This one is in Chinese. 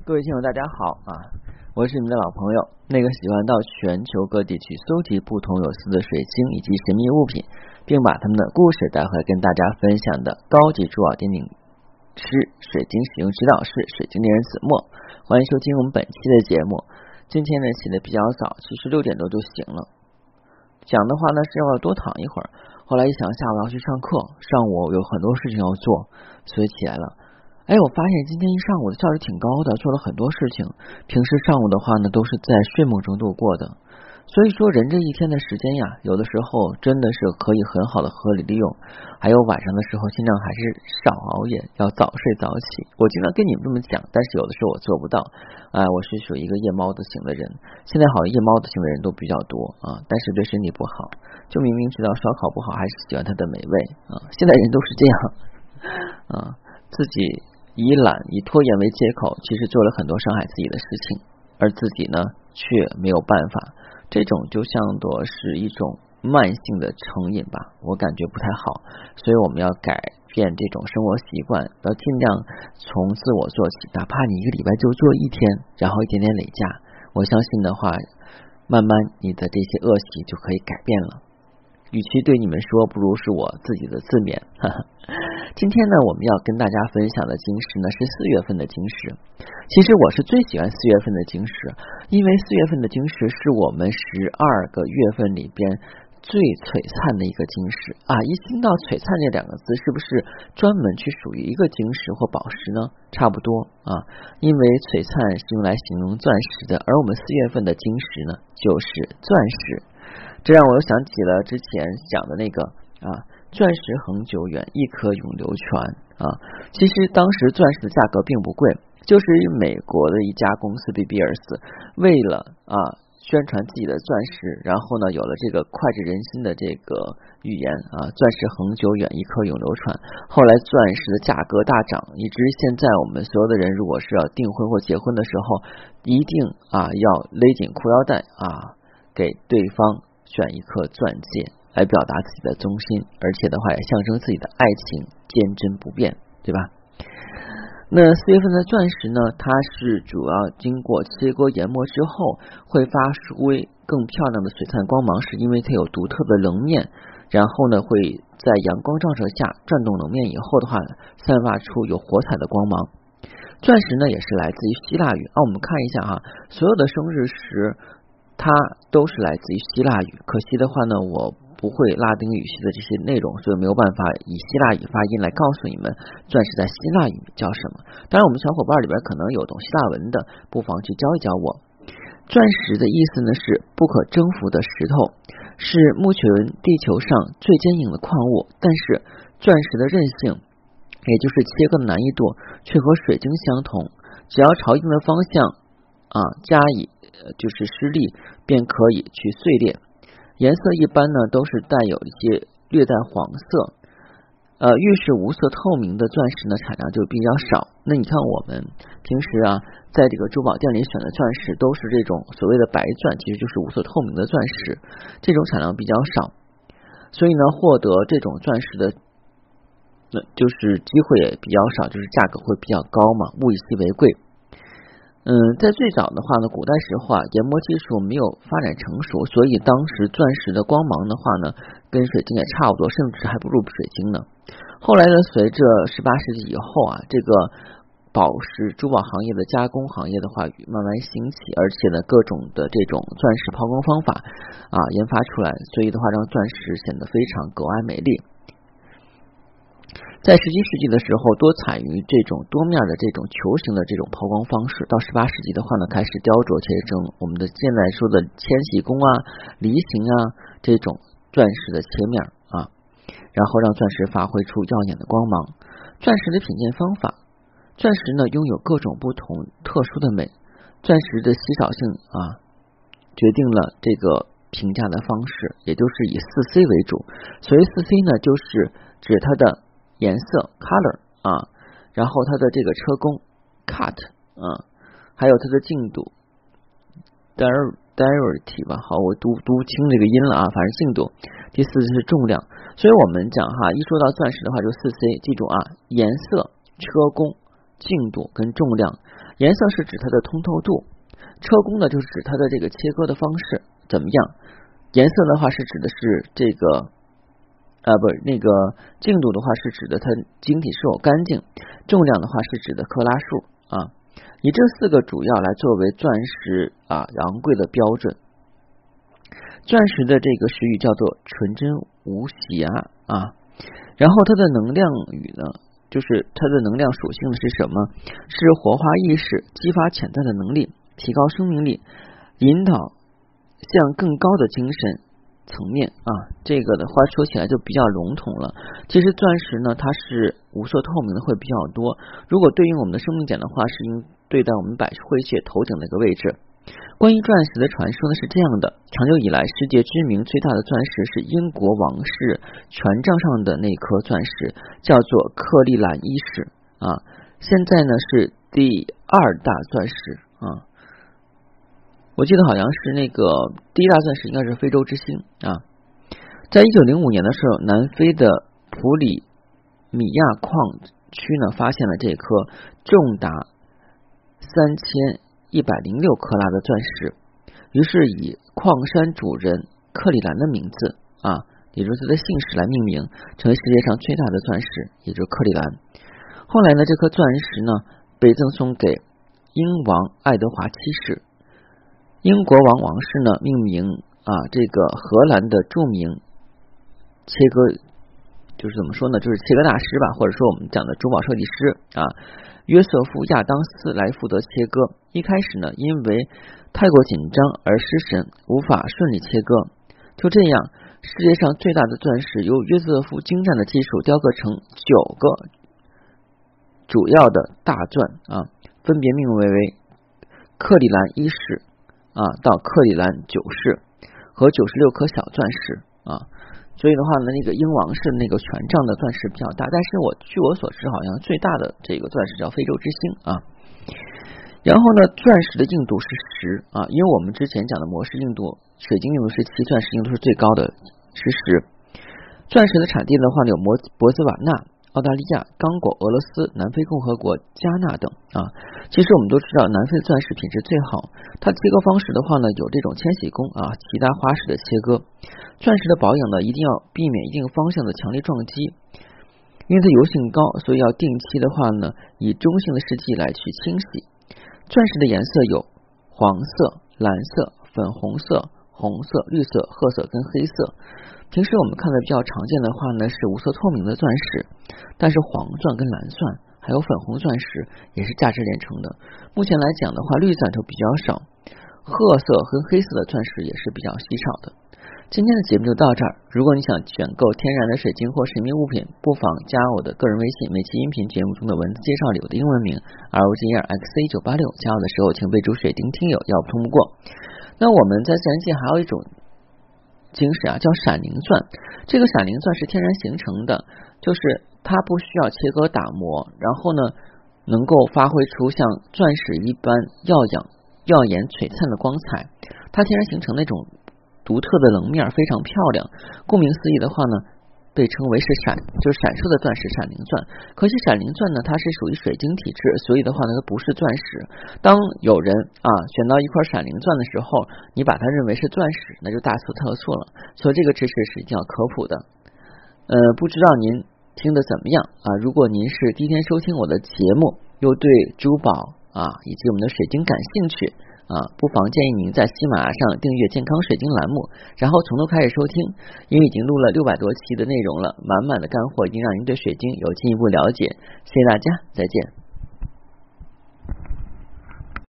各位听友，大家好啊！我是你们的老朋友，那个喜欢到全球各地去搜集不同有色的水晶以及神秘物品，并把他们的故事带回来跟大家分享的高级珠宝鉴定师、水晶使用指导师、水晶猎人子墨。欢迎收听我们本期的节目。今天呢起的比较早，其实六点多就醒了。讲的话呢是要多躺一会儿，后来一想下午要去上课，上午有很多事情要做，所以起来了。哎，我发现今天一上午的效率挺高的，做了很多事情。平时上午的话呢，都是在睡梦中度过的。所以说，人这一天的时间呀，有的时候真的是可以很好的合理利用。还有晚上的时候，尽量还是少熬夜，要早睡早起。我经常跟你们这么讲，但是有的时候我做不到。哎，我是属于一个夜猫子型的人。现在好像夜猫子型的人都比较多啊，但是对身体不好。就明明知道烧烤不好，还是喜欢它的美味啊。现在人都是这样 啊，自己。以懒以拖延为借口，其实做了很多伤害自己的事情，而自己呢却没有办法。这种就像多是一种慢性的成瘾吧，我感觉不太好。所以我们要改变这种生活习惯，要尽量从自我做起，哪怕你一个礼拜就做一天，然后一点点累加，我相信的话，慢慢你的这些恶习就可以改变了。与其对你们说，不如是我自己的自勉。哈哈今天呢，我们要跟大家分享的晶石呢是四月份的晶石。其实我是最喜欢四月份的晶石，因为四月份的晶石是我们十二个月份里边最璀璨的一个晶石啊！一听到璀璨这两个字，是不是专门去属于一个晶石或宝石呢？差不多啊，因为璀璨是用来形容钻石的，而我们四月份的晶石呢就是钻石。这让我又想起了之前讲的那个啊，钻石恒久远，一颗永流传啊。其实当时钻石的价格并不贵，就是美国的一家公司比比尔斯为了啊宣传自己的钻石，然后呢有了这个脍炙人心的这个语言啊，钻石恒久远，一颗永流传。后来钻石的价格大涨，以至于现在我们所有的人如果是要订婚或结婚的时候，一定啊要勒紧裤腰带啊，给对方。选一颗钻戒来表达自己的忠心，而且的话也象征自己的爱情坚贞不变，对吧？那四月份的钻石呢？它是主要经过切割研磨之后，会发出更漂亮的璀璨光芒，是因为它有独特的棱面，然后呢会在阳光照射下转动棱面以后的话，散发出有火彩的光芒。钻石呢也是来自于希腊语啊，我们看一下哈，所有的生日石。它都是来自于希腊语，可惜的话呢，我不会拉丁语系的这些内容，所以没有办法以希腊语发音来告诉你们钻石在希腊语叫什么。当然，我们小伙伴里边可能有懂希腊文的，不妨去教一教我。钻石的意思呢是不可征服的石头，是目前地球上最坚硬的矿物。但是钻石的韧性，也就是切割的难易度，却和水晶相同，只要朝一定的方向啊加以。就是施力便可以去碎裂，颜色一般呢都是带有一些略带黄色，呃，越是无色透明的钻石呢产量就比较少。那你看我们平时啊，在这个珠宝店里选的钻石都是这种所谓的白钻，其实就是无色透明的钻石，这种产量比较少，所以呢，获得这种钻石的那就是机会也比较少，就是价格会比较高嘛，物以稀为贵。嗯，在最早的话呢，古代时候啊，研磨技术没有发展成熟，所以当时钻石的光芒的话呢，跟水晶也差不多，甚至还不如水晶呢。后来呢，随着十八世纪以后啊，这个宝石珠宝行业的加工行业的话慢慢兴起，而且呢，各种的这种钻石抛光方法啊研发出来，所以的话让钻石显得非常格外美丽。在十七世纪的时候，多采于这种多面的这种球形的这种抛光方式。到十八世纪的话呢，开始雕琢切成我们的现在说的千禧宫啊、梨形啊这种钻石的切面啊，然后让钻石发挥出耀眼的光芒。钻石的品鉴方法，钻石呢拥有各种不同特殊的美，钻石的稀少性啊，决定了这个评价的方式，也就是以四 C 为主。所谓四 C 呢，就是指它的。颜色 color 啊，然后它的这个车工 cut 啊，还有它的净度 dirty 吧，好，我读读清这个音了啊，反正净度。第四是重量，所以我们讲哈，一说到钻石的话就四 C，记住啊，颜色、车工、净度跟重量。颜色是指它的通透度，车工呢就是指它的这个切割的方式怎么样。颜色的话是指的是这个。啊，不是那个净度的话，是指的它晶体是否干净；重量的话，是指的克拉数啊。以这四个主要来作为钻石啊昂贵的标准。钻石的这个石语叫做纯真无瑕啊。然后它的能量语呢，就是它的能量属性是什么？是活化意识、激发潜在的能力、提高生命力、引导向更高的精神。层面啊，这个的话说起来就比较笼统了。其实钻石呢，它是无色透明的会比较多。如果对应我们的生命点的话，是应对待我们百会穴头顶的一个位置。关于钻石的传说呢是这样的：长久以来，世界知名最大的钻石是英国王室权杖上的那颗钻石，叫做克利兰一世啊。现在呢是第二大钻石啊。我记得好像是那个第一大钻石应该是非洲之星啊，在一九零五年的时候，南非的普里米亚矿区呢发现了这颗重达三千一百零六克拉的钻石，于是以矿山主人克里兰的名字啊，也就是他的姓氏来命名，成为世界上最大的钻石，也就是克里兰。后来呢，这颗钻石呢被赠送给英王爱德华七世。英国王王室呢命名啊，这个荷兰的著名切割，就是怎么说呢，就是切割大师吧，或者说我们讲的珠宝设计师啊，约瑟夫亚当斯来负责切割。一开始呢，因为太过紧张而失神，无法顺利切割。就这样，世界上最大的钻石由约瑟夫精湛的技术雕刻成九个主要的大钻啊，分别命名为克里兰一世。啊，到克里兰九世和九十六颗小钻石啊，所以的话呢，那个英王室那个权杖的钻石比较大，但是我据我所知，好像最大的这个钻石叫非洲之星啊。然后呢，钻石的硬度是十啊，因为我们之前讲的模式硬度，水晶硬度是七，钻石硬度是最高的，是十。钻石的产地的话呢，有摩博兹瓦纳。澳大利亚、刚果、俄罗斯、南非共和国、加纳等啊，其实我们都知道，南非钻石品质最好。它切割方式的话呢，有这种千禧工啊，其他花式的切割。钻石的保养呢，一定要避免一定方向的强烈撞击，因为它油性高，所以要定期的话呢，以中性的试剂来去清洗。钻石的颜色有黄色、蓝色、粉红色、红色、绿色、褐色跟黑色。平时我们看的比较常见的话呢，是无色透明的钻石，但是黄钻跟蓝钻还有粉红钻石也是价值连城的。目前来讲的话，绿钻就比较少，褐色和黑色的钻石也是比较稀少的。今天的节目就到这儿。如果你想选购天然的水晶或神秘物品，不妨加我的个人微信，每期音频节目中的文字介绍里我的英文名 R O G E R X C 九八六。加我的时候请备注水晶听友，要不通不过。那我们在自然界还有一种。晶石啊，叫闪灵钻。这个闪灵钻是天然形成的，就是它不需要切割打磨，然后呢，能够发挥出像钻石一般耀眼、耀眼璀璨的光彩。它天然形成那种独特的棱面，非常漂亮。顾名思义的话呢。被称为是闪，就是闪烁的钻石闪灵钻。可惜闪灵钻呢，它是属于水晶体质，所以的话呢，它不是钻石。当有人啊选到一块闪灵钻的时候，你把它认为是钻石，那就大错特错了。所以这个知识是一定要科普的。呃，不知道您听的怎么样啊？如果您是第一天收听我的节目，又对珠宝啊以及我们的水晶感兴趣。啊，不妨建议您在喜马拉雅上订阅健康水晶栏目，然后从头开始收听，因为已经录了六百多期的内容了，满满的干货，已经让您对水晶有进一步了解。谢谢大家，再见。